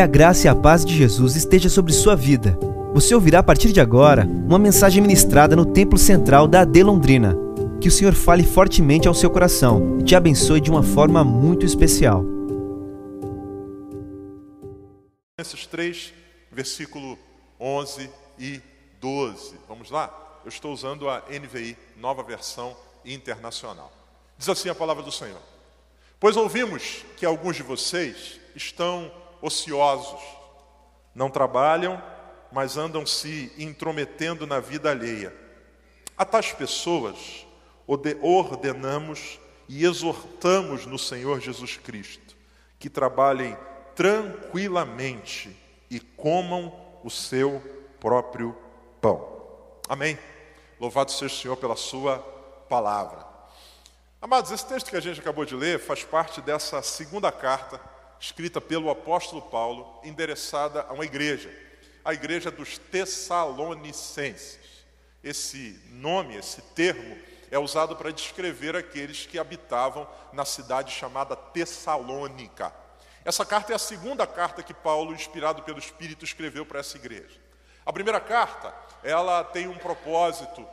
Que a graça e a paz de Jesus esteja sobre sua vida. Você ouvirá a partir de agora uma mensagem ministrada no Templo Central da AD Londrina. Que o Senhor fale fortemente ao seu coração e te abençoe de uma forma muito especial. Esses três, versículo 11 e 12. Vamos lá? Eu estou usando a NVI, nova versão internacional. Diz assim a palavra do Senhor: Pois ouvimos que alguns de vocês estão ociosos, não trabalham, mas andam se intrometendo na vida alheia. A tais pessoas ordenamos e exortamos no Senhor Jesus Cristo que trabalhem tranquilamente e comam o seu próprio pão. Amém. Louvado seja o Senhor pela sua palavra. Amados, esse texto que a gente acabou de ler faz parte dessa segunda carta escrita pelo apóstolo Paulo, endereçada a uma igreja, a igreja dos Tessalonicenses. Esse nome, esse termo, é usado para descrever aqueles que habitavam na cidade chamada Tessalônica. Essa carta é a segunda carta que Paulo, inspirado pelo Espírito, escreveu para essa igreja. A primeira carta, ela tem um propósito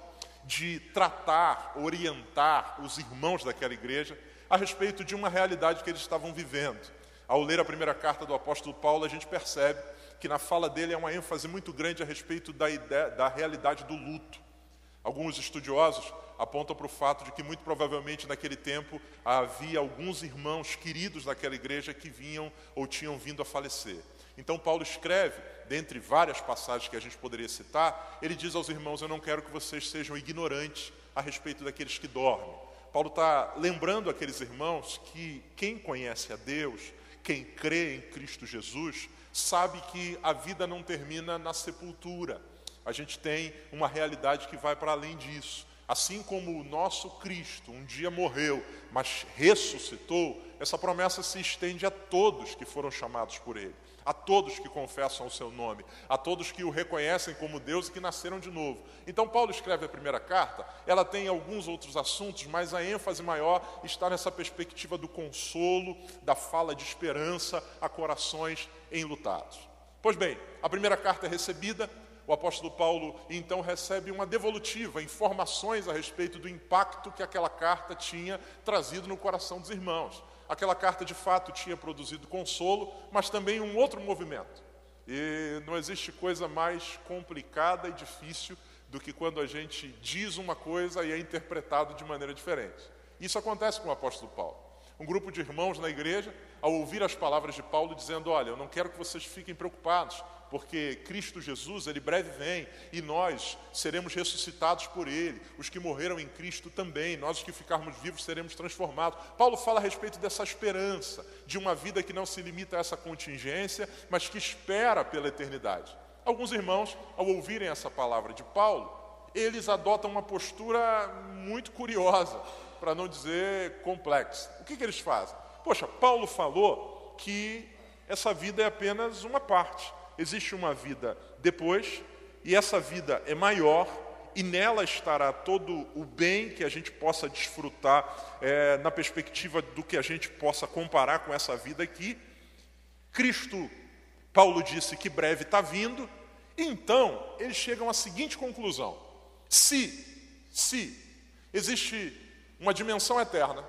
de tratar, orientar os irmãos daquela igreja a respeito de uma realidade que eles estavam vivendo. Ao ler a primeira carta do apóstolo Paulo, a gente percebe que na fala dele é uma ênfase muito grande a respeito da, ideia, da realidade do luto. Alguns estudiosos apontam para o fato de que, muito provavelmente, naquele tempo, havia alguns irmãos queridos daquela igreja que vinham ou tinham vindo a falecer. Então, Paulo escreve, dentre várias passagens que a gente poderia citar, ele diz aos irmãos: Eu não quero que vocês sejam ignorantes a respeito daqueles que dormem. Paulo está lembrando aqueles irmãos que quem conhece a Deus, quem crê em Cristo Jesus, sabe que a vida não termina na sepultura. A gente tem uma realidade que vai para além disso. Assim como o nosso Cristo um dia morreu, mas ressuscitou, essa promessa se estende a todos que foram chamados por Ele, a todos que confessam o Seu nome, a todos que o reconhecem como Deus e que nasceram de novo. Então, Paulo escreve a primeira carta, ela tem alguns outros assuntos, mas a ênfase maior está nessa perspectiva do consolo, da fala de esperança a corações enlutados. Pois bem, a primeira carta é recebida, o apóstolo Paulo então recebe uma devolutiva, informações a respeito do impacto que aquela carta tinha trazido no coração dos irmãos. Aquela carta de fato tinha produzido consolo, mas também um outro movimento. E não existe coisa mais complicada e difícil do que quando a gente diz uma coisa e é interpretado de maneira diferente. Isso acontece com o apóstolo Paulo. Um grupo de irmãos na igreja, ao ouvir as palavras de Paulo, dizendo: Olha, eu não quero que vocês fiquem preocupados, porque Cristo Jesus, ele breve vem e nós seremos ressuscitados por ele. Os que morreram em Cristo também, nós os que ficarmos vivos seremos transformados. Paulo fala a respeito dessa esperança, de uma vida que não se limita a essa contingência, mas que espera pela eternidade. Alguns irmãos, ao ouvirem essa palavra de Paulo, eles adotam uma postura muito curiosa, para não dizer complexa. O que, que eles fazem? Poxa, Paulo falou que essa vida é apenas uma parte existe uma vida depois, e essa vida é maior, e nela estará todo o bem que a gente possa desfrutar é, na perspectiva do que a gente possa comparar com essa vida aqui. Cristo, Paulo disse que breve está vindo, então eles chegam à seguinte conclusão: se, se existe uma dimensão eterna,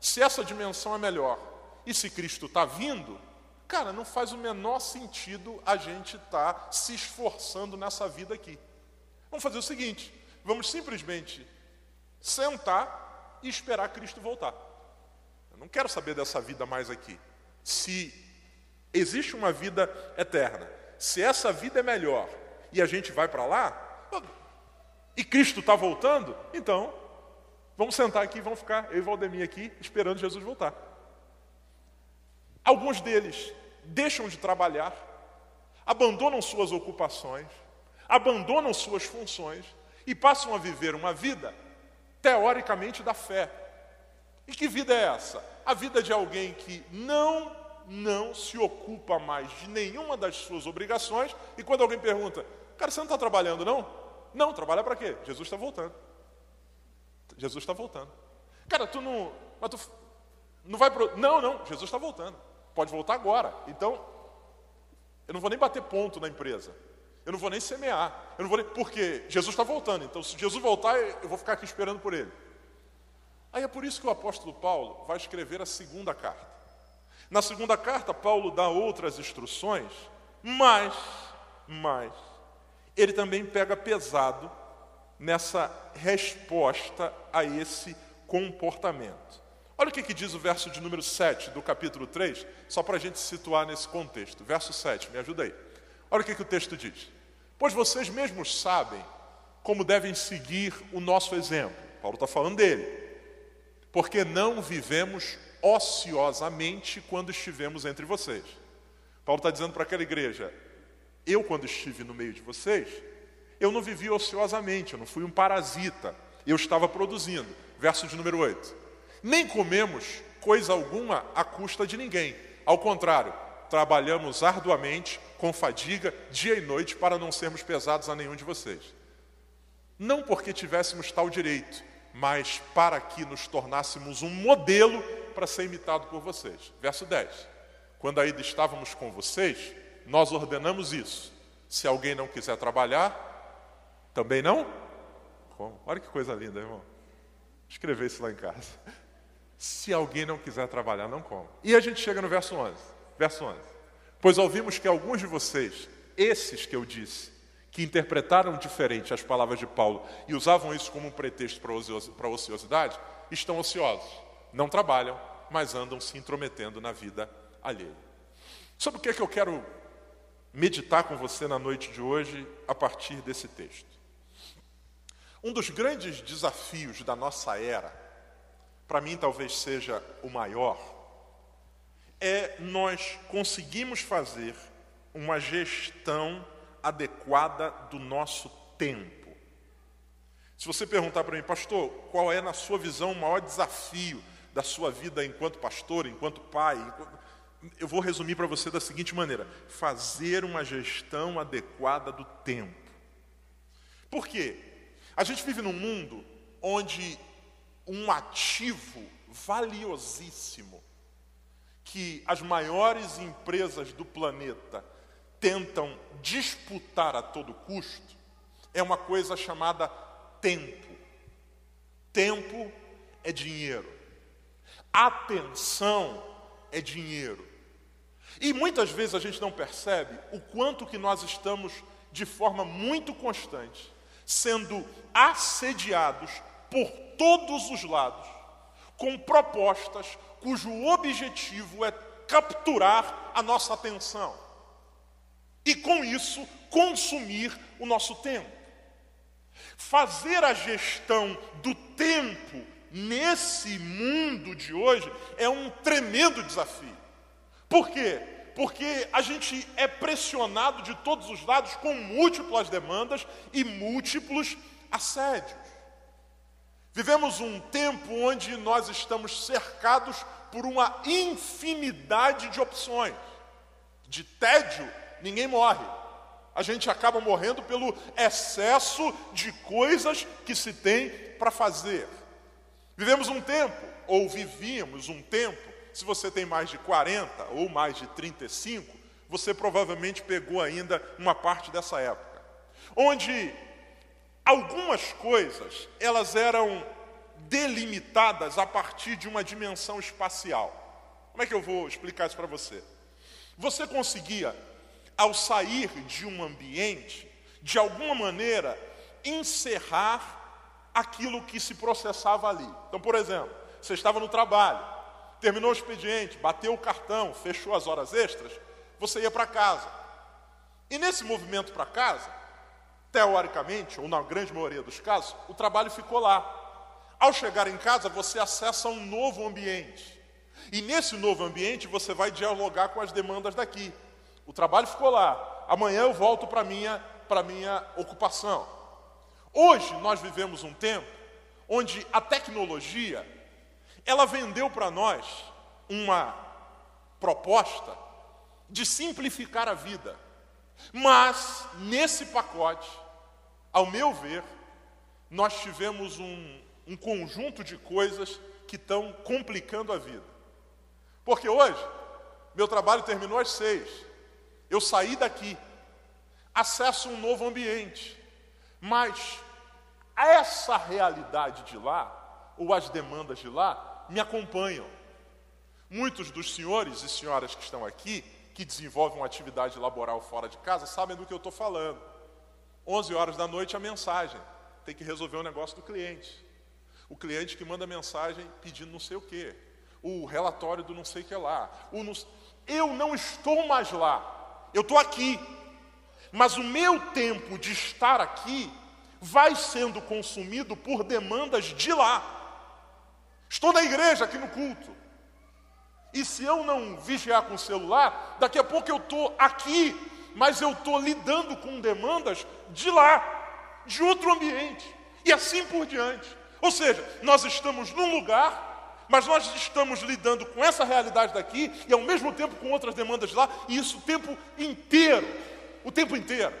se essa dimensão é melhor, e se Cristo está vindo, Cara, não faz o menor sentido a gente estar tá se esforçando nessa vida aqui. Vamos fazer o seguinte: vamos simplesmente sentar e esperar Cristo voltar. Eu não quero saber dessa vida mais aqui. Se existe uma vida eterna, se essa vida é melhor e a gente vai para lá, e Cristo está voltando, então vamos sentar aqui, vamos ficar, eu e Valdemir aqui, esperando Jesus voltar. Alguns deles deixam de trabalhar, abandonam suas ocupações, abandonam suas funções e passam a viver uma vida, teoricamente, da fé. E que vida é essa? A vida de alguém que não, não se ocupa mais de nenhuma das suas obrigações, e quando alguém pergunta, cara, você não está trabalhando, não? Não, trabalhar para quê? Jesus está voltando. Jesus está voltando. Cara, tu não. Mas tu não vai pro. Não, não, Jesus está voltando. Pode voltar agora. Então, Eu não vou nem bater ponto na empresa. Eu não vou nem semear. Eu não vou nem... Porque Jesus está voltando. Então, se Jesus voltar, eu vou ficar aqui esperando por ele. Aí é por isso que o apóstolo Paulo vai escrever a segunda carta. Na segunda carta, Paulo dá outras instruções, mas, mas, ele também pega pesado nessa resposta a esse comportamento. Olha o que, que diz o verso de número 7 do capítulo 3, só para a gente se situar nesse contexto. Verso 7, me ajuda aí. Olha o que, que o texto diz. Pois vocês mesmos sabem como devem seguir o nosso exemplo. Paulo está falando dele. Porque não vivemos ociosamente quando estivemos entre vocês. Paulo está dizendo para aquela igreja: eu, quando estive no meio de vocês, eu não vivi ociosamente, eu não fui um parasita, eu estava produzindo. Verso de número 8. Nem comemos coisa alguma à custa de ninguém. Ao contrário, trabalhamos arduamente, com fadiga, dia e noite, para não sermos pesados a nenhum de vocês. Não porque tivéssemos tal direito, mas para que nos tornássemos um modelo para ser imitado por vocês. Verso 10. Quando ainda estávamos com vocês, nós ordenamos isso. Se alguém não quiser trabalhar, também não? Como? Olha que coisa linda, irmão. Escrever isso lá em casa. Se alguém não quiser trabalhar, não come. E a gente chega no verso 11. Verso 11. Pois ouvimos que alguns de vocês, esses que eu disse, que interpretaram diferente as palavras de Paulo e usavam isso como um pretexto para a ociosidade, estão ociosos. Não trabalham, mas andam se intrometendo na vida alheia. Sobre o que, é que eu quero meditar com você na noite de hoje a partir desse texto? Um dos grandes desafios da nossa era para mim talvez seja o maior, é nós conseguimos fazer uma gestão adequada do nosso tempo. Se você perguntar para mim, pastor, qual é, na sua visão, o maior desafio da sua vida enquanto pastor, enquanto pai, eu vou resumir para você da seguinte maneira: fazer uma gestão adequada do tempo. Por quê? A gente vive num mundo onde um ativo valiosíssimo que as maiores empresas do planeta tentam disputar a todo custo é uma coisa chamada tempo. Tempo é dinheiro. Atenção é dinheiro. E muitas vezes a gente não percebe o quanto que nós estamos de forma muito constante sendo assediados por todos os lados, com propostas cujo objetivo é capturar a nossa atenção e, com isso, consumir o nosso tempo. Fazer a gestão do tempo nesse mundo de hoje é um tremendo desafio. Por quê? Porque a gente é pressionado de todos os lados com múltiplas demandas e múltiplos assédios. Vivemos um tempo onde nós estamos cercados por uma infinidade de opções. De tédio, ninguém morre. A gente acaba morrendo pelo excesso de coisas que se tem para fazer. Vivemos um tempo, ou vivíamos um tempo, se você tem mais de 40 ou mais de 35, você provavelmente pegou ainda uma parte dessa época, onde algumas coisas, elas eram delimitadas a partir de uma dimensão espacial. Como é que eu vou explicar isso para você? Você conseguia, ao sair de um ambiente, de alguma maneira, encerrar aquilo que se processava ali. Então, por exemplo, você estava no trabalho, terminou o expediente, bateu o cartão, fechou as horas extras, você ia para casa. E nesse movimento para casa, teoricamente, ou na grande maioria dos casos, o trabalho ficou lá. Ao chegar em casa, você acessa um novo ambiente. E nesse novo ambiente, você vai dialogar com as demandas daqui. O trabalho ficou lá. Amanhã eu volto para minha, minha ocupação. Hoje nós vivemos um tempo onde a tecnologia ela vendeu para nós uma proposta de simplificar a vida. Mas nesse pacote, ao meu ver, nós tivemos um, um conjunto de coisas que estão complicando a vida. Porque hoje, meu trabalho terminou às seis. Eu saí daqui, acesso um novo ambiente, mas essa realidade de lá, ou as demandas de lá, me acompanham. Muitos dos senhores e senhoras que estão aqui, que desenvolvem uma atividade laboral fora de casa, sabem do que eu estou falando. 11 horas da noite a mensagem, tem que resolver o um negócio do cliente. O cliente que manda mensagem pedindo não sei o quê, o relatório do não sei o que lá. Não... Eu não estou mais lá, eu estou aqui. Mas o meu tempo de estar aqui vai sendo consumido por demandas de lá. Estou na igreja, aqui no culto. E se eu não vigiar com o celular, daqui a pouco eu estou aqui, mas eu estou lidando com demandas de lá, de outro ambiente, e assim por diante. Ou seja, nós estamos num lugar, mas nós estamos lidando com essa realidade daqui e ao mesmo tempo com outras demandas de lá, e isso o tempo inteiro, o tempo inteiro.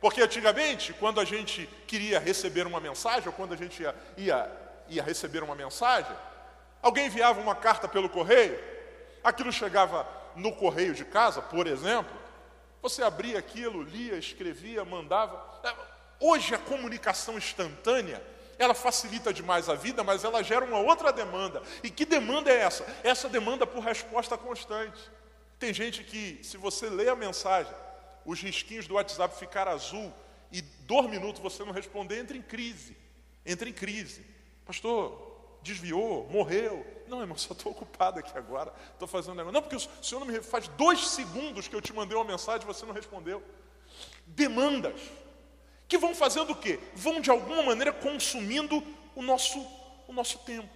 Porque antigamente, quando a gente queria receber uma mensagem, ou quando a gente ia, ia, ia receber uma mensagem, alguém enviava uma carta pelo correio, aquilo chegava no correio de casa, por exemplo, você abria aquilo, lia, escrevia, mandava. Hoje a comunicação instantânea, ela facilita demais a vida, mas ela gera uma outra demanda. E que demanda é essa? Essa demanda por resposta constante. Tem gente que, se você lê a mensagem, os risquinhos do WhatsApp ficar azul e dois minutos você não responder, entra em crise. Entra em crise. Pastor, desviou, morreu. Não, irmão, só estou ocupado aqui agora. Estou fazendo um negócio. Não, porque o senhor não me faz dois segundos que eu te mandei uma mensagem e você não respondeu. Demandas que vão fazendo o quê? Vão de alguma maneira consumindo o nosso, o nosso tempo.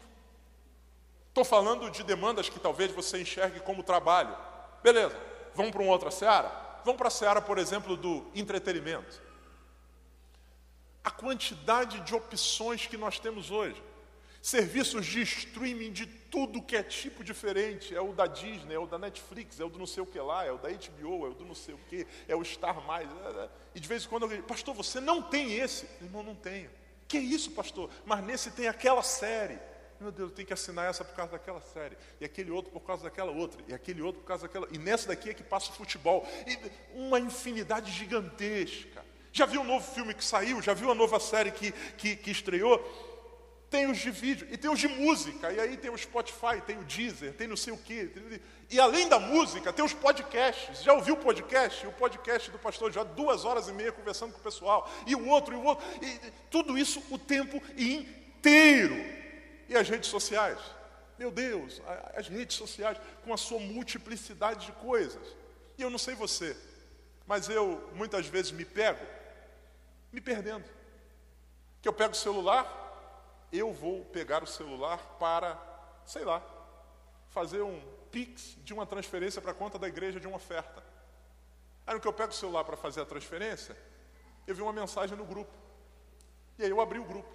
Estou falando de demandas que talvez você enxergue como trabalho. Beleza, vamos para uma outra seara? vamos para a seara, por exemplo, do entretenimento. A quantidade de opções que nós temos hoje. Serviços de streaming de tudo que é tipo diferente. É o da Disney, é o da Netflix, é o do não sei o que lá, é o da HBO, é o do não sei o que, é o Star Mais. É, é. E de vez em quando alguém, pastor, você não tem esse? Irmão, não tenho. Que isso, pastor? Mas nesse tem aquela série. Meu Deus, eu tenho que assinar essa por causa daquela série, e aquele outro por causa daquela outra, e aquele outro por causa daquela. E nessa daqui é que passa o futebol. E uma infinidade gigantesca. Já viu o novo filme que saiu? Já viu a nova série que, que, que estreou? Tem os de vídeo e tem os de música, e aí tem o Spotify, tem o Deezer, tem não sei o quê. E além da música, tem os podcasts. Já ouviu o podcast? O podcast do pastor já duas horas e meia conversando com o pessoal, e o outro, e o outro. E tudo isso o tempo inteiro. E as redes sociais? Meu Deus, as redes sociais com a sua multiplicidade de coisas. E eu não sei você, mas eu muitas vezes me pego me perdendo. Que eu pego o celular, eu vou pegar o celular para, sei lá, fazer um pix de uma transferência para a conta da igreja de uma oferta. Aí no que eu pego o celular para fazer a transferência, eu vi uma mensagem no grupo. E aí eu abri o grupo.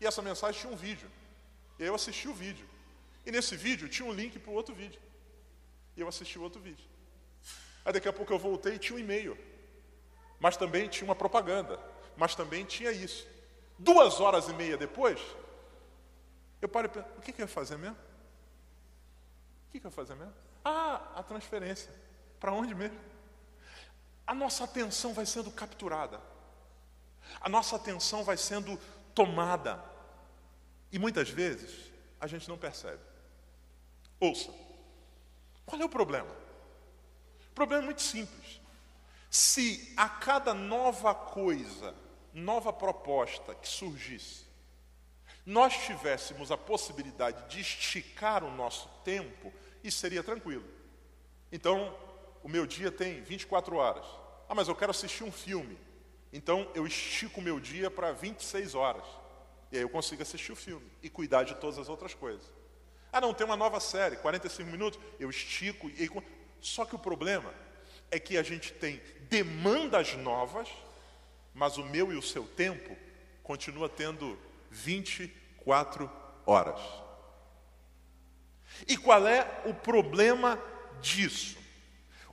E essa mensagem tinha um vídeo. E aí eu assisti o vídeo. E nesse vídeo tinha um link para o outro vídeo. E eu assisti o outro vídeo. Aí daqui a pouco eu voltei e tinha um e-mail. Mas também tinha uma propaganda. Mas também tinha isso. Duas horas e meia depois, eu parei e o que, que eu ia fazer mesmo? O que, que eu ia fazer mesmo? Ah, a transferência. Para onde mesmo? A nossa atenção vai sendo capturada. A nossa atenção vai sendo tomada. E muitas vezes a gente não percebe. Ouça, qual é o problema? O problema é muito simples. Se a cada nova coisa, nova proposta que surgisse, nós tivéssemos a possibilidade de esticar o nosso tempo, isso seria tranquilo. Então, o meu dia tem 24 horas. Ah, mas eu quero assistir um filme. Então, eu estico o meu dia para 26 horas. E aí eu consigo assistir o filme e cuidar de todas as outras coisas. Ah, não, tem uma nova série, 45 minutos, eu estico. E... Só que o problema é que a gente tem demandas novas, mas o meu e o seu tempo continua tendo 24 horas. E qual é o problema disso?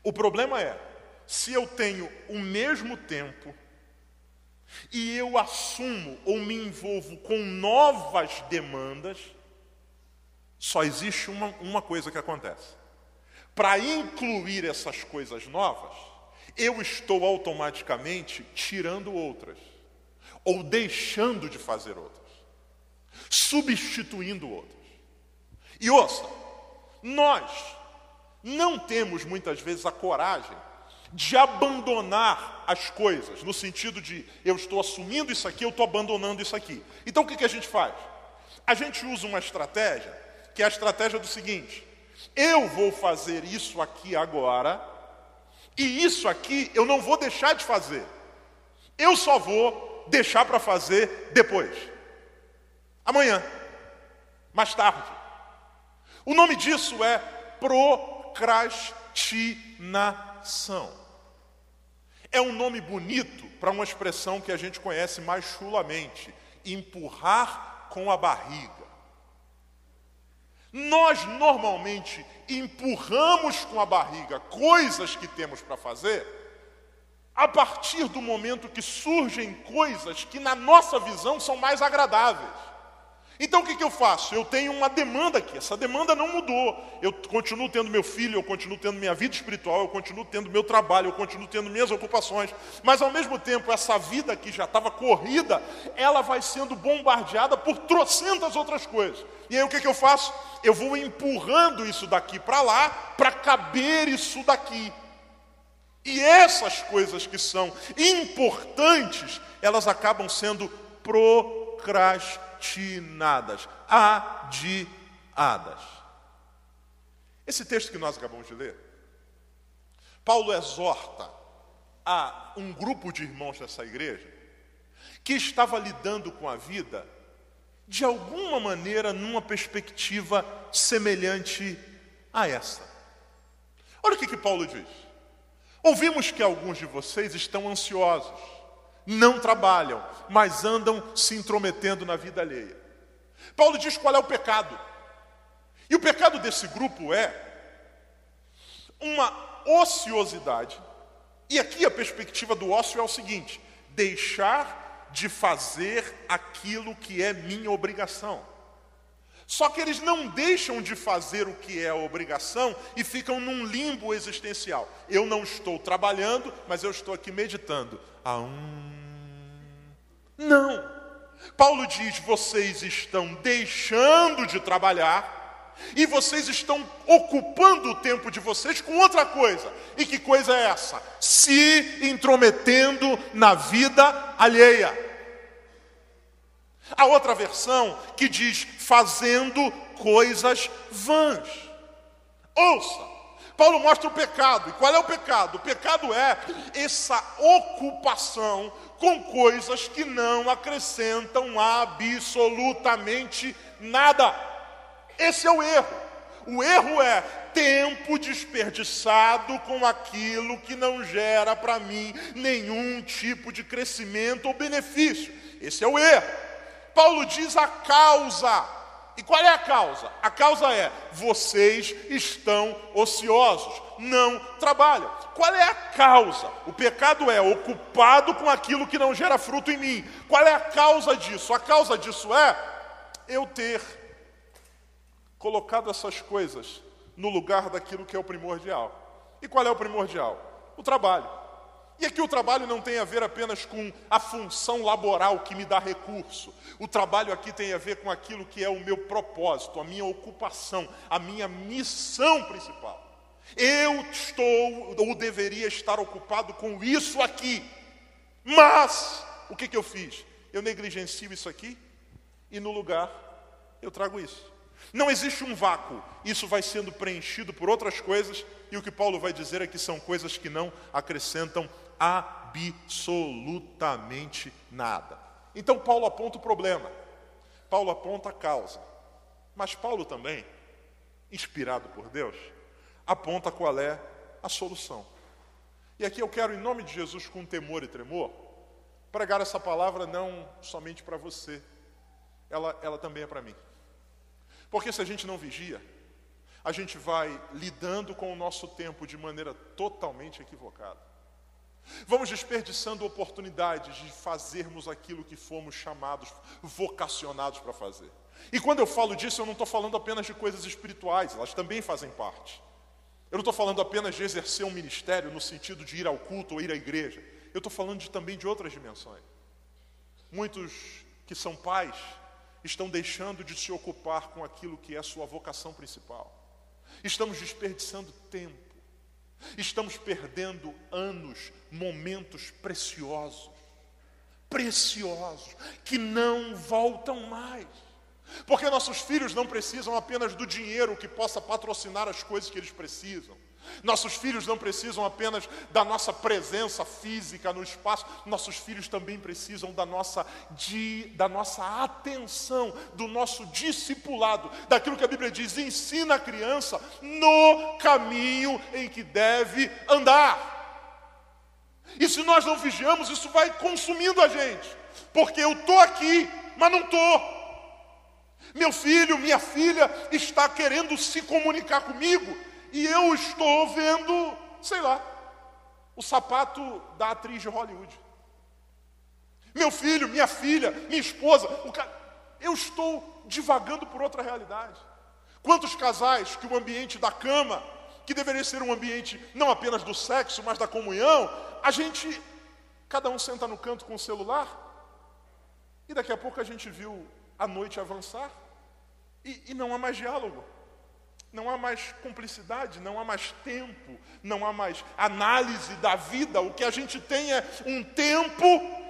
O problema é, se eu tenho o mesmo tempo e eu assumo ou me envolvo com novas demandas, só existe uma, uma coisa que acontece. para incluir essas coisas novas, eu estou automaticamente tirando outras, ou deixando de fazer outras, substituindo outras. E ouça, nós não temos muitas vezes a coragem de abandonar as coisas, no sentido de eu estou assumindo isso aqui, eu estou abandonando isso aqui. Então o que, que a gente faz? A gente usa uma estratégia, que é a estratégia do seguinte: eu vou fazer isso aqui agora, e isso aqui eu não vou deixar de fazer. Eu só vou deixar para fazer depois. Amanhã, mais tarde. O nome disso é procrastinação. É um nome bonito para uma expressão que a gente conhece mais chulamente: empurrar com a barriga. Nós normalmente empurramos com a barriga coisas que temos para fazer, a partir do momento que surgem coisas que, na nossa visão, são mais agradáveis. Então o que, que eu faço? Eu tenho uma demanda aqui, essa demanda não mudou. Eu continuo tendo meu filho, eu continuo tendo minha vida espiritual, eu continuo tendo meu trabalho, eu continuo tendo minhas ocupações, mas ao mesmo tempo, essa vida que já estava corrida, ela vai sendo bombardeada por trocentas outras coisas. E aí o que, que eu faço? Eu vou empurrando isso daqui para lá, para caber isso daqui. E essas coisas que são importantes, elas acabam sendo procrastinadas procrastinadas, adiadas. Esse texto que nós acabamos de ler, Paulo exorta a um grupo de irmãos dessa igreja que estava lidando com a vida de alguma maneira numa perspectiva semelhante a essa. Olha o que, que Paulo diz. Ouvimos que alguns de vocês estão ansiosos não trabalham, mas andam se intrometendo na vida alheia. Paulo diz qual é o pecado. E o pecado desse grupo é uma ociosidade. E aqui a perspectiva do ócio é o seguinte: deixar de fazer aquilo que é minha obrigação. Só que eles não deixam de fazer o que é a obrigação e ficam num limbo existencial. Eu não estou trabalhando, mas eu estou aqui meditando. Ah, hum, não. Paulo diz: vocês estão deixando de trabalhar e vocês estão ocupando o tempo de vocês com outra coisa. E que coisa é essa? Se intrometendo na vida alheia. A outra versão que diz fazendo coisas vãs. Ouça, Paulo mostra o pecado. E qual é o pecado? O pecado é essa ocupação com coisas que não acrescentam absolutamente nada. Esse é o erro. O erro é tempo desperdiçado com aquilo que não gera para mim nenhum tipo de crescimento ou benefício. Esse é o erro. Paulo diz a causa e qual é a causa? A causa é: vocês estão ociosos, não trabalham. Qual é a causa? O pecado é ocupado com aquilo que não gera fruto em mim. Qual é a causa disso? A causa disso é eu ter colocado essas coisas no lugar daquilo que é o primordial. E qual é o primordial? O trabalho. E aqui o trabalho não tem a ver apenas com a função laboral que me dá recurso. O trabalho aqui tem a ver com aquilo que é o meu propósito, a minha ocupação, a minha missão principal. Eu estou ou deveria estar ocupado com isso aqui. Mas o que, que eu fiz? Eu negligencio isso aqui e no lugar eu trago isso. Não existe um vácuo, isso vai sendo preenchido por outras coisas, e o que Paulo vai dizer é que são coisas que não acrescentam absolutamente nada. Então Paulo aponta o problema, Paulo aponta a causa, mas Paulo também, inspirado por Deus, aponta qual é a solução. E aqui eu quero, em nome de Jesus, com temor e tremor, pregar essa palavra não somente para você, ela, ela também é para mim. Porque se a gente não vigia, a gente vai lidando com o nosso tempo de maneira totalmente equivocada. Vamos desperdiçando oportunidades de fazermos aquilo que fomos chamados, vocacionados para fazer. E quando eu falo disso, eu não estou falando apenas de coisas espirituais, elas também fazem parte. Eu não estou falando apenas de exercer um ministério no sentido de ir ao culto ou ir à igreja. Eu estou falando de, também de outras dimensões. Muitos que são pais estão deixando de se ocupar com aquilo que é sua vocação principal. Estamos desperdiçando tempo. Estamos perdendo anos, momentos preciosos. Preciosos, que não voltam mais. Porque nossos filhos não precisam apenas do dinheiro que possa patrocinar as coisas que eles precisam. Nossos filhos não precisam apenas da nossa presença física no espaço, nossos filhos também precisam da nossa, de, da nossa atenção, do nosso discipulado, daquilo que a Bíblia diz: ensina a criança no caminho em que deve andar. E se nós não vigiamos, isso vai consumindo a gente, porque eu estou aqui, mas não estou. Meu filho, minha filha está querendo se comunicar comigo e eu estou vendo, sei lá, o sapato da atriz de Hollywood. Meu filho, minha filha, minha esposa, eu estou divagando por outra realidade. Quantos casais que o ambiente da cama, que deveria ser um ambiente não apenas do sexo, mas da comunhão, a gente, cada um senta no canto com o celular, e daqui a pouco a gente viu a noite avançar, e, e não há mais diálogo, não há mais cumplicidade, não há mais tempo, não há mais análise da vida. O que a gente tem é um tempo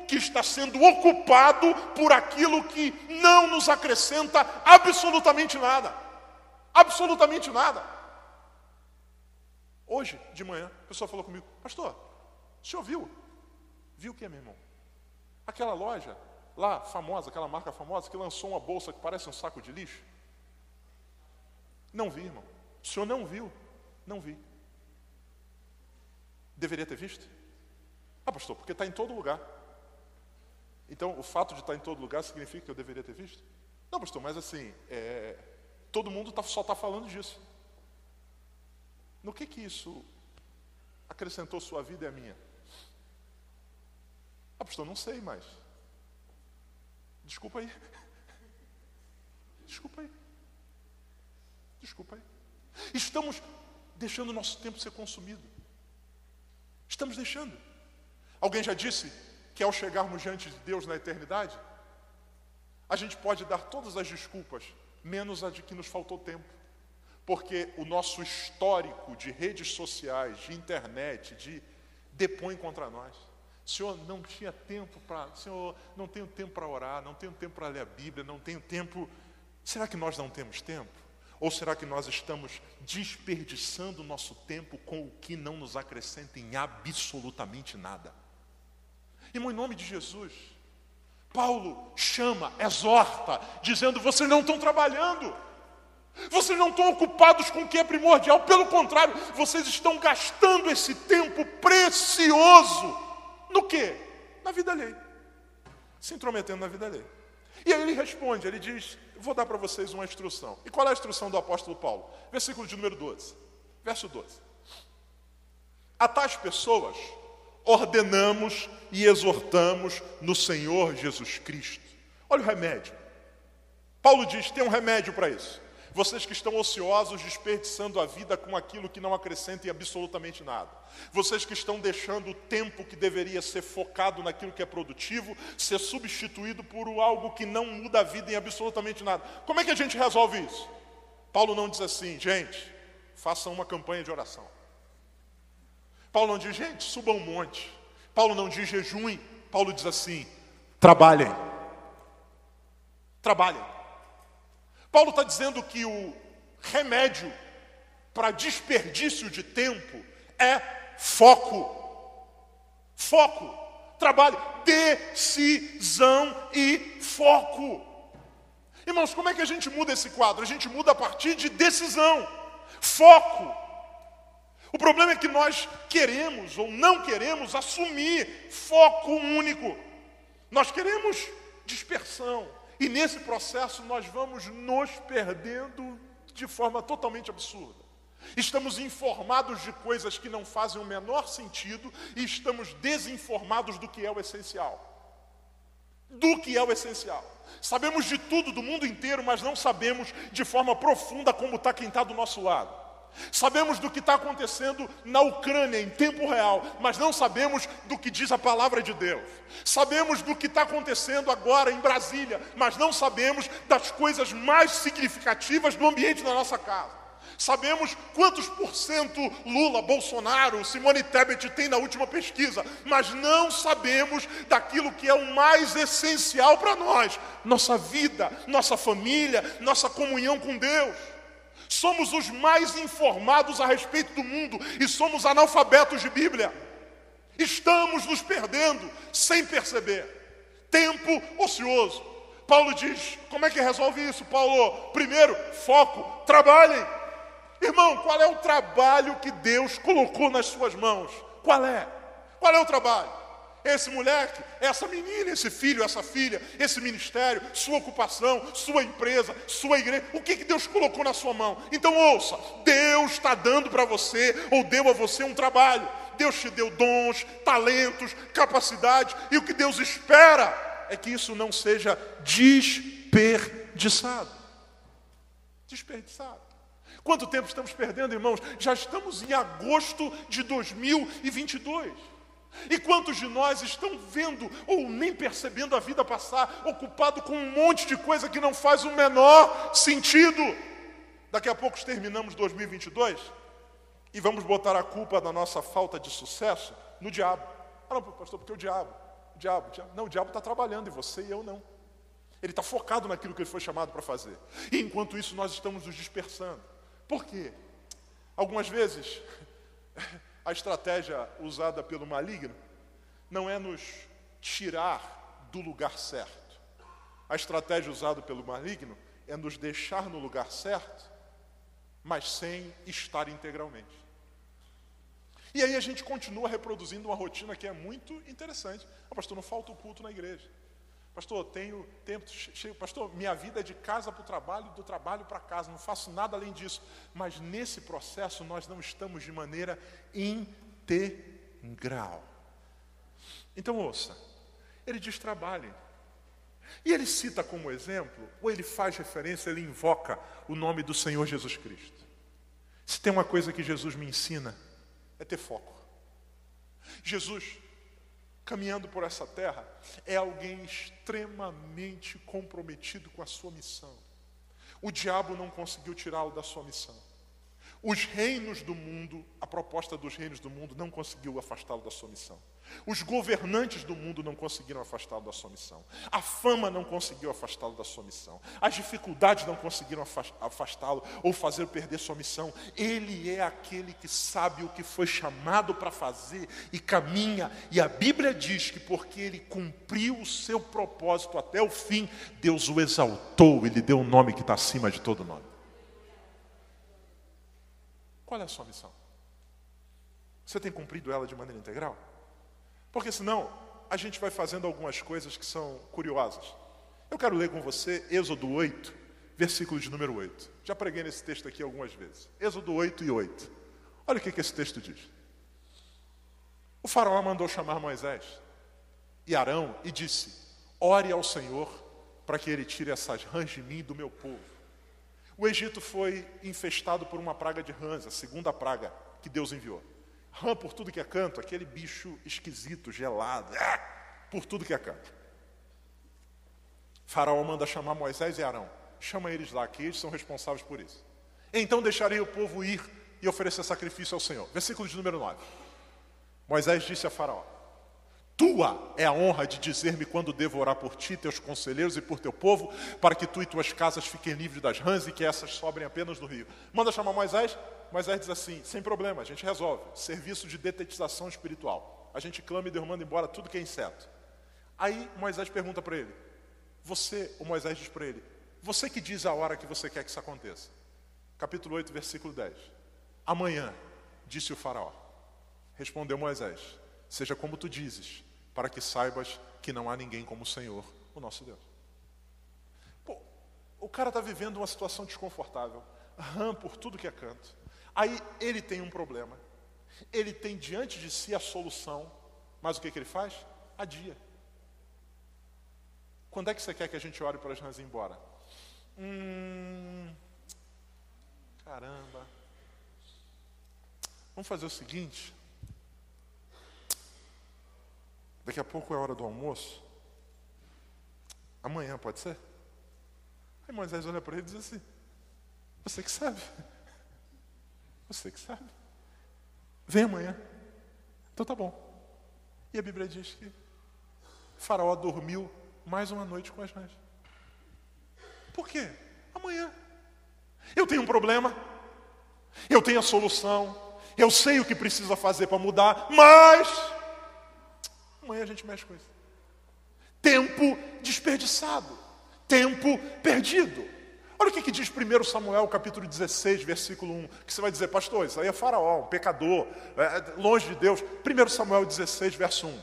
que está sendo ocupado por aquilo que não nos acrescenta absolutamente nada. Absolutamente nada. Hoje, de manhã, a pessoa falou comigo, pastor, o senhor viu? Viu o que, meu irmão? Aquela loja lá, famosa, aquela marca famosa, que lançou uma bolsa que parece um saco de lixo. Não vi, irmão. O senhor não viu? Não vi. Deveria ter visto? Ah, pastor, porque está em todo lugar. Então, o fato de estar em todo lugar significa que eu deveria ter visto? Não, pastor, mas assim, é, todo mundo tá, só está falando disso. No que que isso acrescentou sua vida e a minha? Ah, pastor, não sei mais. Desculpa aí. Desculpa aí. Desculpa aí. Estamos deixando o nosso tempo ser consumido. Estamos deixando. Alguém já disse que ao chegarmos diante de Deus na eternidade, a gente pode dar todas as desculpas, menos a de que nos faltou tempo. Porque o nosso histórico de redes sociais, de internet, de depõe contra nós. Senhor, não tinha tempo para. Senhor, não tenho tempo para orar, não tenho tempo para ler a Bíblia, não tenho tempo. Será que nós não temos tempo? Ou será que nós estamos desperdiçando o nosso tempo com o que não nos acrescenta em absolutamente nada? Irmão, em nome de Jesus, Paulo chama, exorta, dizendo: vocês não estão trabalhando, vocês não estão ocupados com o que é primordial, pelo contrário, vocês estão gastando esse tempo precioso no que? Na vida alheia, se intrometendo na vida alheia. E aí ele responde, ele diz: Vou dar para vocês uma instrução. E qual é a instrução do apóstolo Paulo? Versículo de número 12. Verso 12. A tais pessoas ordenamos e exortamos no Senhor Jesus Cristo. Olha o remédio. Paulo diz: tem um remédio para isso. Vocês que estão ociosos, desperdiçando a vida com aquilo que não acrescenta em absolutamente nada. Vocês que estão deixando o tempo que deveria ser focado naquilo que é produtivo, ser substituído por algo que não muda a vida em absolutamente nada. Como é que a gente resolve isso? Paulo não diz assim, gente, façam uma campanha de oração. Paulo não diz, gente, subam um monte. Paulo não diz jejuem. Paulo diz assim, trabalhem. Trabalhem. Paulo está dizendo que o remédio para desperdício de tempo é foco. Foco. Trabalho. Decisão e foco. Irmãos, como é que a gente muda esse quadro? A gente muda a partir de decisão, foco. O problema é que nós queremos ou não queremos assumir foco único. Nós queremos dispersão. E nesse processo nós vamos nos perdendo de forma totalmente absurda. Estamos informados de coisas que não fazem o menor sentido e estamos desinformados do que é o essencial. Do que é o essencial. Sabemos de tudo do mundo inteiro, mas não sabemos de forma profunda como está quem está do nosso lado. Sabemos do que está acontecendo na Ucrânia em tempo real, mas não sabemos do que diz a palavra de Deus. Sabemos do que está acontecendo agora em Brasília, mas não sabemos das coisas mais significativas do ambiente da nossa casa. Sabemos quantos por cento Lula, Bolsonaro, Simone Tebet tem na última pesquisa, mas não sabemos daquilo que é o mais essencial para nós: nossa vida, nossa família, nossa comunhão com Deus. Somos os mais informados a respeito do mundo e somos analfabetos de Bíblia. Estamos nos perdendo sem perceber. Tempo ocioso. Paulo diz: como é que resolve isso, Paulo? Primeiro, foco, trabalhem. Irmão, qual é o trabalho que Deus colocou nas suas mãos? Qual é? Qual é o trabalho? Esse moleque, essa menina, esse filho, essa filha, esse ministério, sua ocupação, sua empresa, sua igreja, o que, que Deus colocou na sua mão? Então ouça, Deus está dando para você, ou deu a você um trabalho. Deus te deu dons, talentos, capacidade, e o que Deus espera é que isso não seja desperdiçado. Desperdiçado. Quanto tempo estamos perdendo, irmãos? Já estamos em agosto de 2022. E quantos de nós estão vendo ou nem percebendo a vida passar, ocupado com um monte de coisa que não faz o menor sentido? Daqui a pouco terminamos 2022 e vamos botar a culpa da nossa falta de sucesso no diabo. Ah, não, pastor, porque o diabo, o diabo, o diabo. Não, o diabo está trabalhando e você e eu não. Ele está focado naquilo que ele foi chamado para fazer. E enquanto isso, nós estamos nos dispersando. Por quê? Algumas vezes a estratégia usada pelo maligno não é nos tirar do lugar certo. A estratégia usada pelo maligno é nos deixar no lugar certo, mas sem estar integralmente. E aí a gente continua reproduzindo uma rotina que é muito interessante. Ah, pastor, não falta o culto na igreja. Pastor, tenho tempo cheio. Pastor, minha vida é de casa para o trabalho, do trabalho para casa, não faço nada além disso. Mas nesse processo nós não estamos de maneira integral. Então ouça, ele diz trabalhe. E ele cita como exemplo, ou ele faz referência, ele invoca o nome do Senhor Jesus Cristo. Se tem uma coisa que Jesus me ensina, é ter foco. Jesus caminhando por essa terra é alguém extremamente comprometido com a sua missão. O diabo não conseguiu tirá-lo da sua missão. Os reinos do mundo, a proposta dos reinos do mundo não conseguiu afastá-lo da sua missão. Os governantes do mundo não conseguiram afastá-lo da sua missão. A fama não conseguiu afastá-lo da sua missão. As dificuldades não conseguiram afastá-lo ou fazer perder sua missão. Ele é aquele que sabe o que foi chamado para fazer e caminha. E a Bíblia diz que porque ele cumpriu o seu propósito até o fim, Deus o exaltou e lhe deu um nome que está acima de todo nome. Qual é a sua missão? Você tem cumprido ela de maneira integral? Porque senão a gente vai fazendo algumas coisas que são curiosas. Eu quero ler com você Êxodo 8, versículo de número 8. Já preguei nesse texto aqui algumas vezes. Êxodo 8 e 8. Olha o que, que esse texto diz. O faraó mandou chamar Moisés e Arão e disse: Ore ao Senhor para que ele tire essas rãs de mim e do meu povo. O Egito foi infestado por uma praga de rãs, a segunda praga que Deus enviou. Rã por tudo que é canto, aquele bicho esquisito, gelado, ah, por tudo que é canto. Faraó manda chamar Moisés e Arão. Chama eles lá, que eles são responsáveis por isso. Então deixarei o povo ir e oferecer sacrifício ao Senhor. Versículo de número 9. Moisés disse a Faraó: tua é a honra de dizer-me quando devo orar por ti, teus conselheiros e por teu povo, para que tu e tuas casas fiquem livres das rãs e que essas sobrem apenas no rio. Manda chamar Moisés. Moisés diz assim: sem problema, a gente resolve. Serviço de detetização espiritual. A gente clama e Deus manda embora tudo que é inseto. Aí Moisés pergunta para ele: Você, o Moisés diz para ele: Você que diz a hora que você quer que isso aconteça. Capítulo 8, versículo 10. Amanhã, disse o Faraó. Respondeu Moisés seja como tu dizes, para que saibas que não há ninguém como o Senhor, o nosso Deus. Pô, o cara está vivendo uma situação desconfortável, rã por tudo que é canto. Aí ele tem um problema. Ele tem diante de si a solução, mas o que, que ele faz? Adia. Quando é que você quer que a gente ore para as rãs ir embora? Hum, caramba. Vamos fazer o seguinte. Daqui a pouco é hora do almoço. Amanhã pode ser? Aí Moisés olha para ele e diz assim: Você que sabe. Você que sabe. Vem amanhã. Então tá bom. E a Bíblia diz que Faraó dormiu mais uma noite com as. Por quê? Amanhã. Eu tenho um problema. Eu tenho a solução. Eu sei o que precisa fazer para mudar, mas amanhã a gente mexe com isso. Tempo desperdiçado, tempo perdido. Olha o que, que diz 1 Samuel, capítulo 16, versículo 1, que você vai dizer, pastor, isso aí é faraó, um pecador, é, é longe de Deus. 1 Samuel 16, verso 1.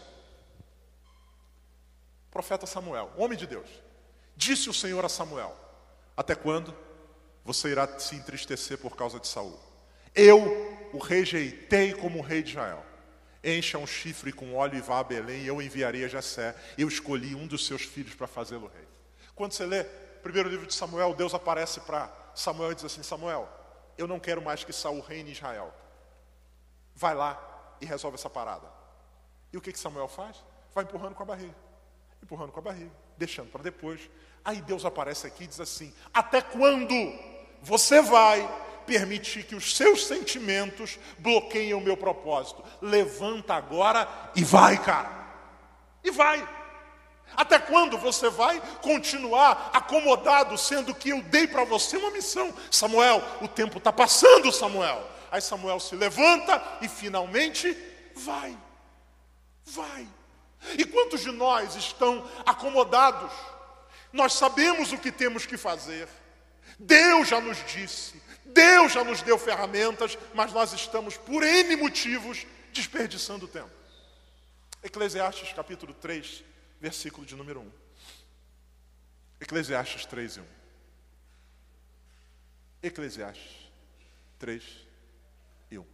Profeta Samuel, homem de Deus, disse o Senhor a Samuel: Até quando você irá se entristecer por causa de Saul? Eu o rejeitei como rei de Israel. Encha um chifre com óleo e vá a Belém, e eu enviarei a Jessé. Eu escolhi um dos seus filhos para fazê-lo rei. Quando você lê o primeiro livro de Samuel, Deus aparece para Samuel e diz assim: Samuel, eu não quero mais que Saul reine em Israel. Vai lá e resolve essa parada. E o que, que Samuel faz? Vai empurrando com a barriga. Empurrando com a barriga, deixando para depois. Aí Deus aparece aqui e diz assim: Até quando você vai permitir que os seus sentimentos bloqueiem o meu propósito. Levanta agora e vai, cara. E vai. Até quando você vai continuar acomodado, sendo que eu dei para você uma missão? Samuel, o tempo está passando, Samuel. Aí Samuel se levanta e finalmente vai. Vai. E quantos de nós estão acomodados? Nós sabemos o que temos que fazer. Deus já nos disse, Deus já nos deu ferramentas, mas nós estamos, por N motivos, desperdiçando o tempo. Eclesiastes capítulo 3, versículo de número 1. Eclesiastes 3 e 1. Eclesiastes 3 e 1.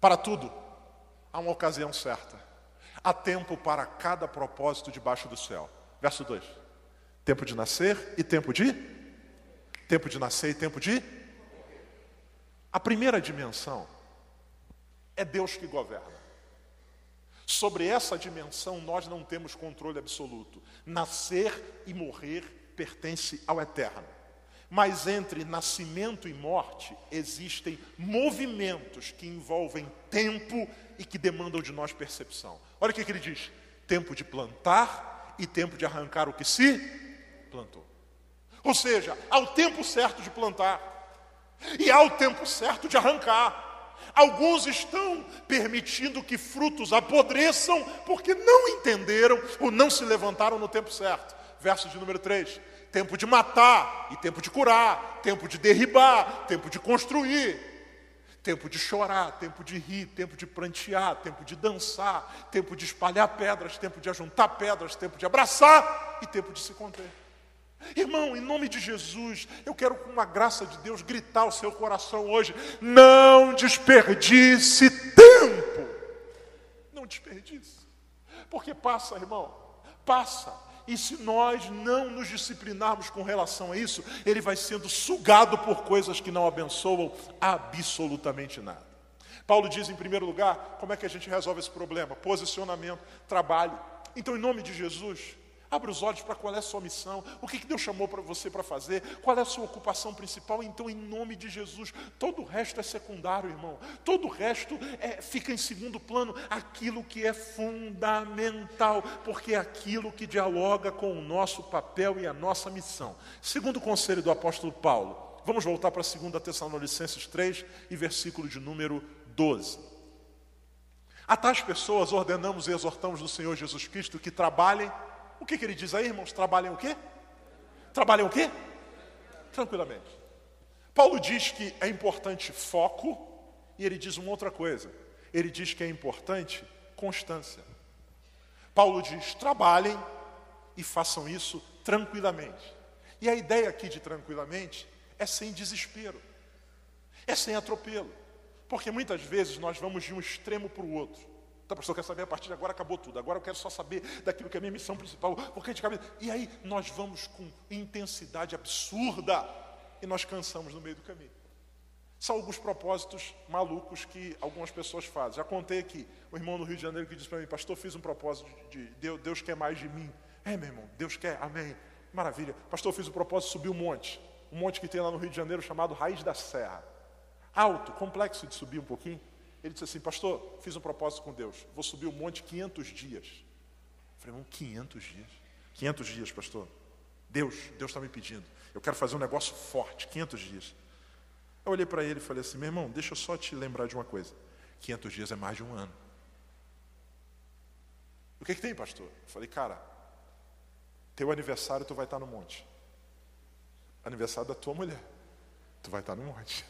Para tudo, há uma ocasião certa. Há tempo para cada propósito debaixo do céu. Verso 2. Tempo de nascer e tempo de Tempo de nascer e tempo de. A primeira dimensão é Deus que governa. Sobre essa dimensão nós não temos controle absoluto. Nascer e morrer pertence ao eterno. Mas entre nascimento e morte existem movimentos que envolvem tempo e que demandam de nós percepção. Olha o que, ele diz: tempo de plantar e tempo de arrancar o que se plantou. Ou seja, há o tempo certo de plantar e há o tempo certo de arrancar. Alguns estão permitindo que frutos apodreçam porque não entenderam ou não se levantaram no tempo certo. Verso de número 3: tempo de matar e tempo de curar, tempo de derribar, tempo de construir, tempo de chorar, tempo de rir, tempo de prantear, tempo de dançar, tempo de espalhar pedras, tempo de ajuntar pedras, tempo de abraçar e tempo de se conter. Irmão, em nome de Jesus, eu quero com uma graça de Deus gritar ao seu coração hoje: não desperdice tempo. Não desperdice. Porque passa, irmão, passa. E se nós não nos disciplinarmos com relação a isso, ele vai sendo sugado por coisas que não abençoam absolutamente nada. Paulo diz, em primeiro lugar, como é que a gente resolve esse problema? Posicionamento, trabalho. Então, em nome de Jesus, Abra os olhos para qual é a sua missão, o que Deus chamou para você para fazer, qual é a sua ocupação principal. Então, em nome de Jesus, todo o resto é secundário, irmão. Todo o resto é, fica em segundo plano. Aquilo que é fundamental, porque é aquilo que dialoga com o nosso papel e a nossa missão. Segundo o conselho do apóstolo Paulo, vamos voltar para 2 Tessalonicenses 3 e versículo de número 12. A tais pessoas ordenamos e exortamos do Senhor Jesus Cristo que trabalhem o que, que ele diz aí, irmãos? Trabalhem o quê? Trabalhem o quê? Tranquilamente. Paulo diz que é importante foco e ele diz uma outra coisa. Ele diz que é importante constância. Paulo diz: trabalhem e façam isso tranquilamente. E a ideia aqui de tranquilamente é sem desespero, é sem atropelo, porque muitas vezes nós vamos de um extremo para o outro. Então, pastor, quer saber a partir de agora acabou tudo. Agora eu quero só saber daquilo que é a minha missão principal. Porque de cabeça. E aí nós vamos com intensidade absurda e nós cansamos no meio do caminho. São alguns propósitos malucos que algumas pessoas fazem. Já contei aqui, o irmão do Rio de Janeiro que disse para mim, pastor, fiz um propósito de, de Deus quer mais de mim. É, meu irmão, Deus quer, amém. Maravilha. Pastor, fiz o propósito de subir um monte. Um monte que tem lá no Rio de Janeiro chamado Raiz da Serra. Alto, complexo de subir um pouquinho. Ele disse assim, pastor, fiz um propósito com Deus. Vou subir um monte 500 dias. Eu falei, irmão, 500 dias? 500 dias, pastor. Deus, Deus está me pedindo. Eu quero fazer um negócio forte, 500 dias. Eu olhei para ele e falei assim: meu irmão, deixa eu só te lembrar de uma coisa. 500 dias é mais de um ano. O que, que tem, pastor? Eu falei, cara, teu aniversário tu vai estar no monte. Aniversário da tua mulher, tu vai estar no monte.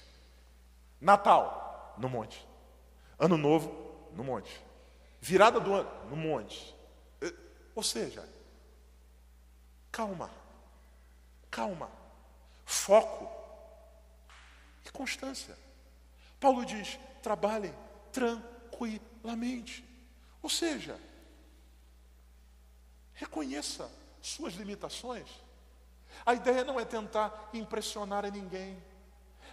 Natal, no monte. Ano novo, no monte. Virada do ano, no monte. Ou seja, calma, calma, foco e constância. Paulo diz: trabalhem tranquilamente. Ou seja, reconheça suas limitações. A ideia não é tentar impressionar a ninguém.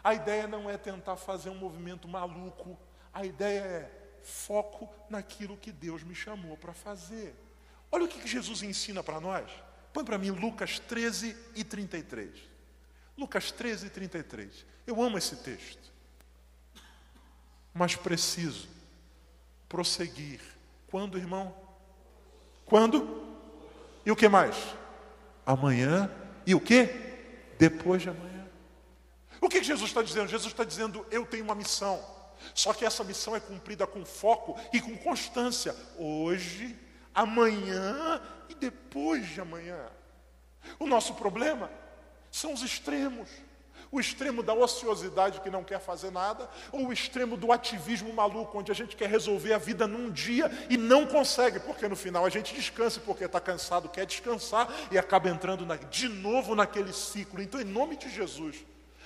A ideia não é tentar fazer um movimento maluco. A ideia é foco naquilo que Deus me chamou para fazer. Olha o que Jesus ensina para nós. Põe para mim Lucas 13 e 33. Lucas 13, 33. Eu amo esse texto. Mas preciso prosseguir. Quando, irmão? Quando? E o que mais? Amanhã. E o que? Depois de amanhã. O que Jesus está dizendo? Jesus está dizendo: eu tenho uma missão. Só que essa missão é cumprida com foco e com constância. Hoje, amanhã e depois de amanhã. O nosso problema são os extremos. O extremo da ociosidade que não quer fazer nada, ou o extremo do ativismo maluco, onde a gente quer resolver a vida num dia e não consegue, porque no final a gente descansa, porque está cansado, quer descansar e acaba entrando na, de novo naquele ciclo. Então, em nome de Jesus,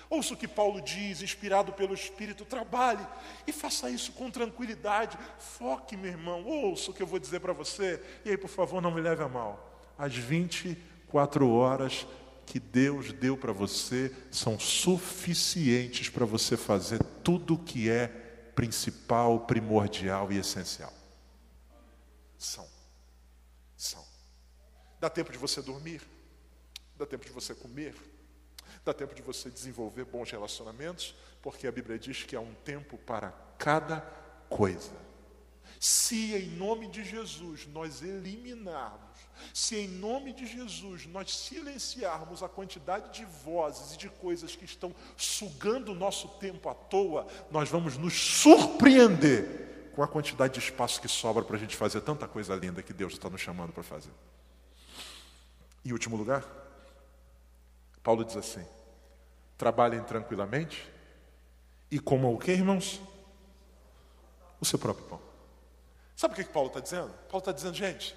ouça o que Paulo diz, inspirado pelo Espírito, trabalhe e faça isso com tranquilidade. Foque, meu irmão, ouça o que eu vou dizer para você, e aí, por favor, não me leve a mal. Às 24 horas que Deus deu para você são suficientes para você fazer tudo o que é principal, primordial e essencial. São. São. Dá tempo de você dormir, dá tempo de você comer, dá tempo de você desenvolver bons relacionamentos, porque a Bíblia diz que há um tempo para cada coisa. Se em nome de Jesus nós eliminarmos se em nome de Jesus nós silenciarmos a quantidade de vozes e de coisas que estão sugando o nosso tempo à toa, nós vamos nos surpreender com a quantidade de espaço que sobra para a gente fazer tanta coisa linda que Deus está nos chamando para fazer. Em último lugar, Paulo diz assim: trabalhem tranquilamente e comam o que, irmãos? O seu próprio pão. Sabe o que, que Paulo está dizendo? Paulo está dizendo, gente,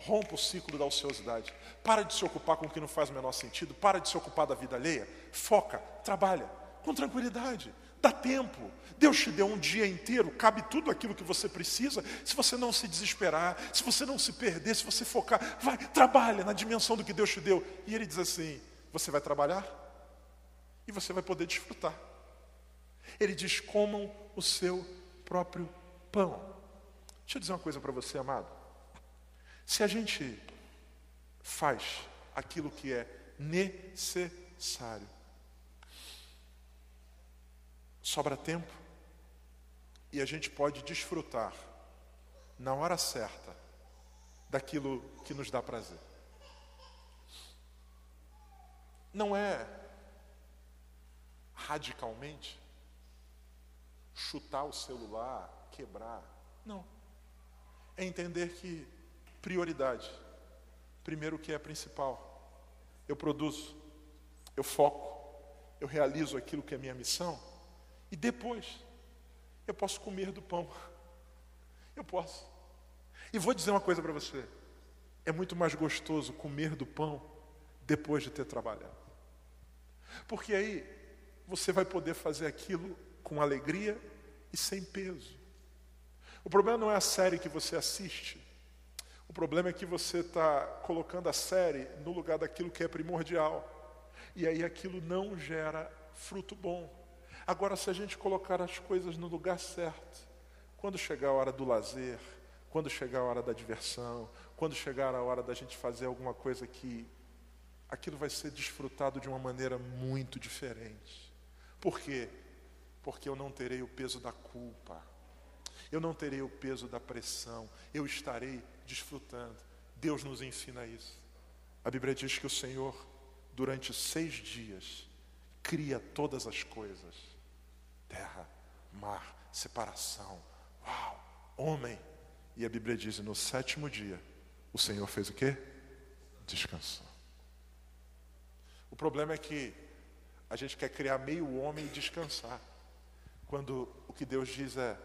Rompa o ciclo da ociosidade. Para de se ocupar com o que não faz o menor sentido. Para de se ocupar da vida alheia. Foca, trabalha com tranquilidade. Dá tempo. Deus te deu um dia inteiro, cabe tudo aquilo que você precisa. Se você não se desesperar, se você não se perder, se você focar, vai, trabalha na dimensão do que Deus te deu. E ele diz assim: você vai trabalhar e você vai poder desfrutar. Ele diz: comam o seu próprio pão. Deixa eu dizer uma coisa para você, amado. Se a gente faz aquilo que é necessário, sobra tempo e a gente pode desfrutar na hora certa daquilo que nos dá prazer. Não é radicalmente chutar o celular, quebrar. Não. É entender que Prioridade. Primeiro o que é principal. Eu produzo, eu foco, eu realizo aquilo que é minha missão. E depois, eu posso comer do pão. Eu posso. E vou dizer uma coisa para você: é muito mais gostoso comer do pão depois de ter trabalhado. Porque aí você vai poder fazer aquilo com alegria e sem peso. O problema não é a série que você assiste, o problema é que você está colocando a série no lugar daquilo que é primordial. E aí aquilo não gera fruto bom. Agora, se a gente colocar as coisas no lugar certo, quando chegar a hora do lazer, quando chegar a hora da diversão, quando chegar a hora da gente fazer alguma coisa que aquilo vai ser desfrutado de uma maneira muito diferente. Por quê? Porque eu não terei o peso da culpa, eu não terei o peso da pressão, eu estarei desfrutando. Deus nos ensina isso. A Bíblia diz que o Senhor, durante seis dias, cria todas as coisas: terra, mar, separação, uau, homem. E a Bíblia diz: no sétimo dia, o Senhor fez o quê? Descansou. O problema é que a gente quer criar meio homem e descansar. Quando o que Deus diz é: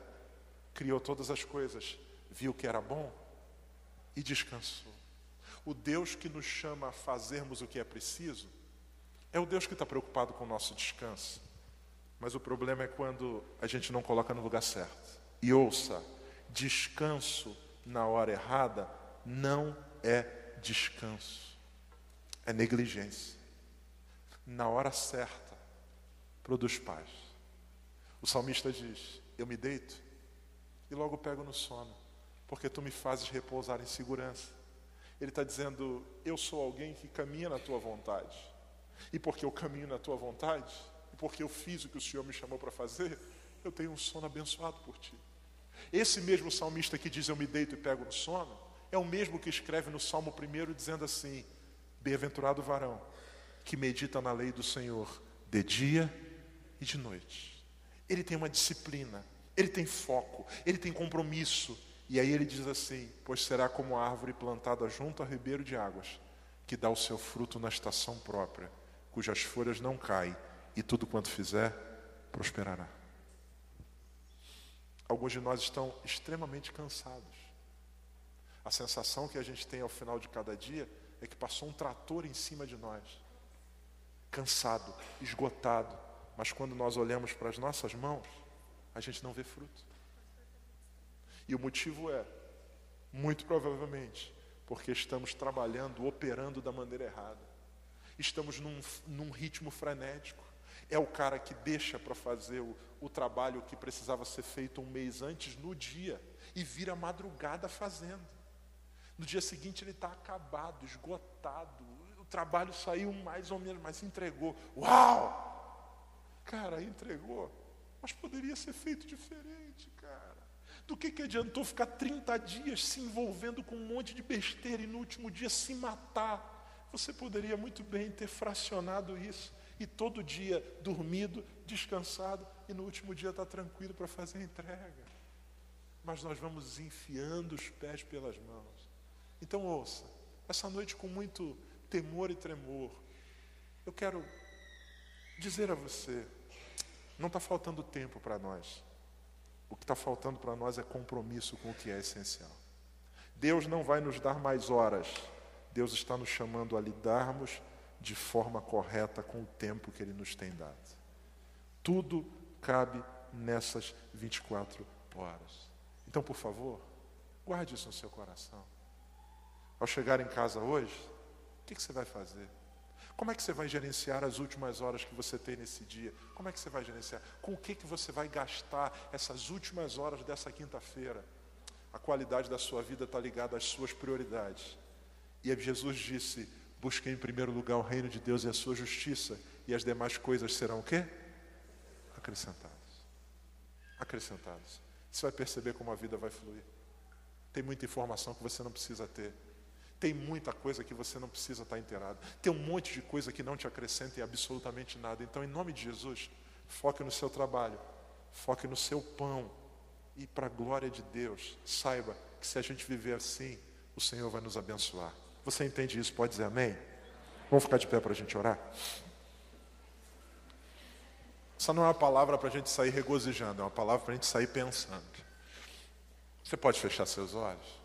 criou todas as coisas, viu que era bom e descansou. O Deus que nos chama a fazermos o que é preciso é o Deus que está preocupado com o nosso descanso. Mas o problema é quando a gente não coloca no lugar certo. E ouça, descanso na hora errada não é descanso, é negligência. Na hora certa, produz paz. O salmista diz: Eu me deito e logo pego no sono, porque tu me fazes repousar em segurança. Ele está dizendo: Eu sou alguém que caminha na tua vontade, e porque eu caminho na tua vontade, e porque eu fiz o que o Senhor me chamou para fazer, eu tenho um sono abençoado por ti. Esse mesmo salmista que diz: Eu me deito e pego no sono, é o mesmo que escreve no Salmo 1 dizendo assim: Bem-aventurado o varão que medita na lei do Senhor de dia e de noite. Ele tem uma disciplina, ele tem foco, ele tem compromisso. E aí ele diz assim: Pois será como a árvore plantada junto a ribeiro de águas, que dá o seu fruto na estação própria, cujas folhas não caem, e tudo quanto fizer prosperará. Alguns de nós estão extremamente cansados. A sensação que a gente tem ao final de cada dia é que passou um trator em cima de nós. Cansado, esgotado. Mas quando nós olhamos para as nossas mãos, a gente não vê fruto. E o motivo é, muito provavelmente, porque estamos trabalhando, operando da maneira errada. Estamos num, num ritmo frenético. É o cara que deixa para fazer o, o trabalho que precisava ser feito um mês antes, no dia, e vira madrugada fazendo. No dia seguinte ele está acabado, esgotado. O trabalho saiu mais ou menos, mas entregou. Uau! Cara, entregou. Mas poderia ser feito diferente, cara. Do que, que adiantou ficar 30 dias se envolvendo com um monte de besteira e no último dia se matar? Você poderia muito bem ter fracionado isso e todo dia dormido, descansado e no último dia estar tá tranquilo para fazer a entrega. Mas nós vamos enfiando os pés pelas mãos. Então ouça, essa noite com muito temor e tremor, eu quero dizer a você, não está faltando tempo para nós. O que está faltando para nós é compromisso com o que é essencial. Deus não vai nos dar mais horas. Deus está nos chamando a lidarmos de forma correta com o tempo que Ele nos tem dado. Tudo cabe nessas 24 horas. Então, por favor, guarde isso no seu coração. Ao chegar em casa hoje, o que, você vai fazer? Como é que você vai gerenciar as últimas horas que você tem nesse dia? Como é que você vai gerenciar? Com o que, que você vai gastar essas últimas horas dessa quinta-feira? A qualidade da sua vida está ligada às suas prioridades. E Jesus disse: Busque em primeiro lugar o reino de Deus e a sua justiça, e as demais coisas serão o quê? Acrescentadas. Acrescentadas. Você vai perceber como a vida vai fluir. Tem muita informação que você não precisa ter. Tem muita coisa que você não precisa estar inteirado. Tem um monte de coisa que não te acrescenta em absolutamente nada. Então, em nome de Jesus, foque no seu trabalho, foque no seu pão. E para a glória de Deus, saiba que se a gente viver assim, o Senhor vai nos abençoar. Você entende isso? Pode dizer amém? Vamos ficar de pé para a gente orar? Essa não é uma palavra para a gente sair regozijando, é uma palavra para a gente sair pensando. Você pode fechar seus olhos?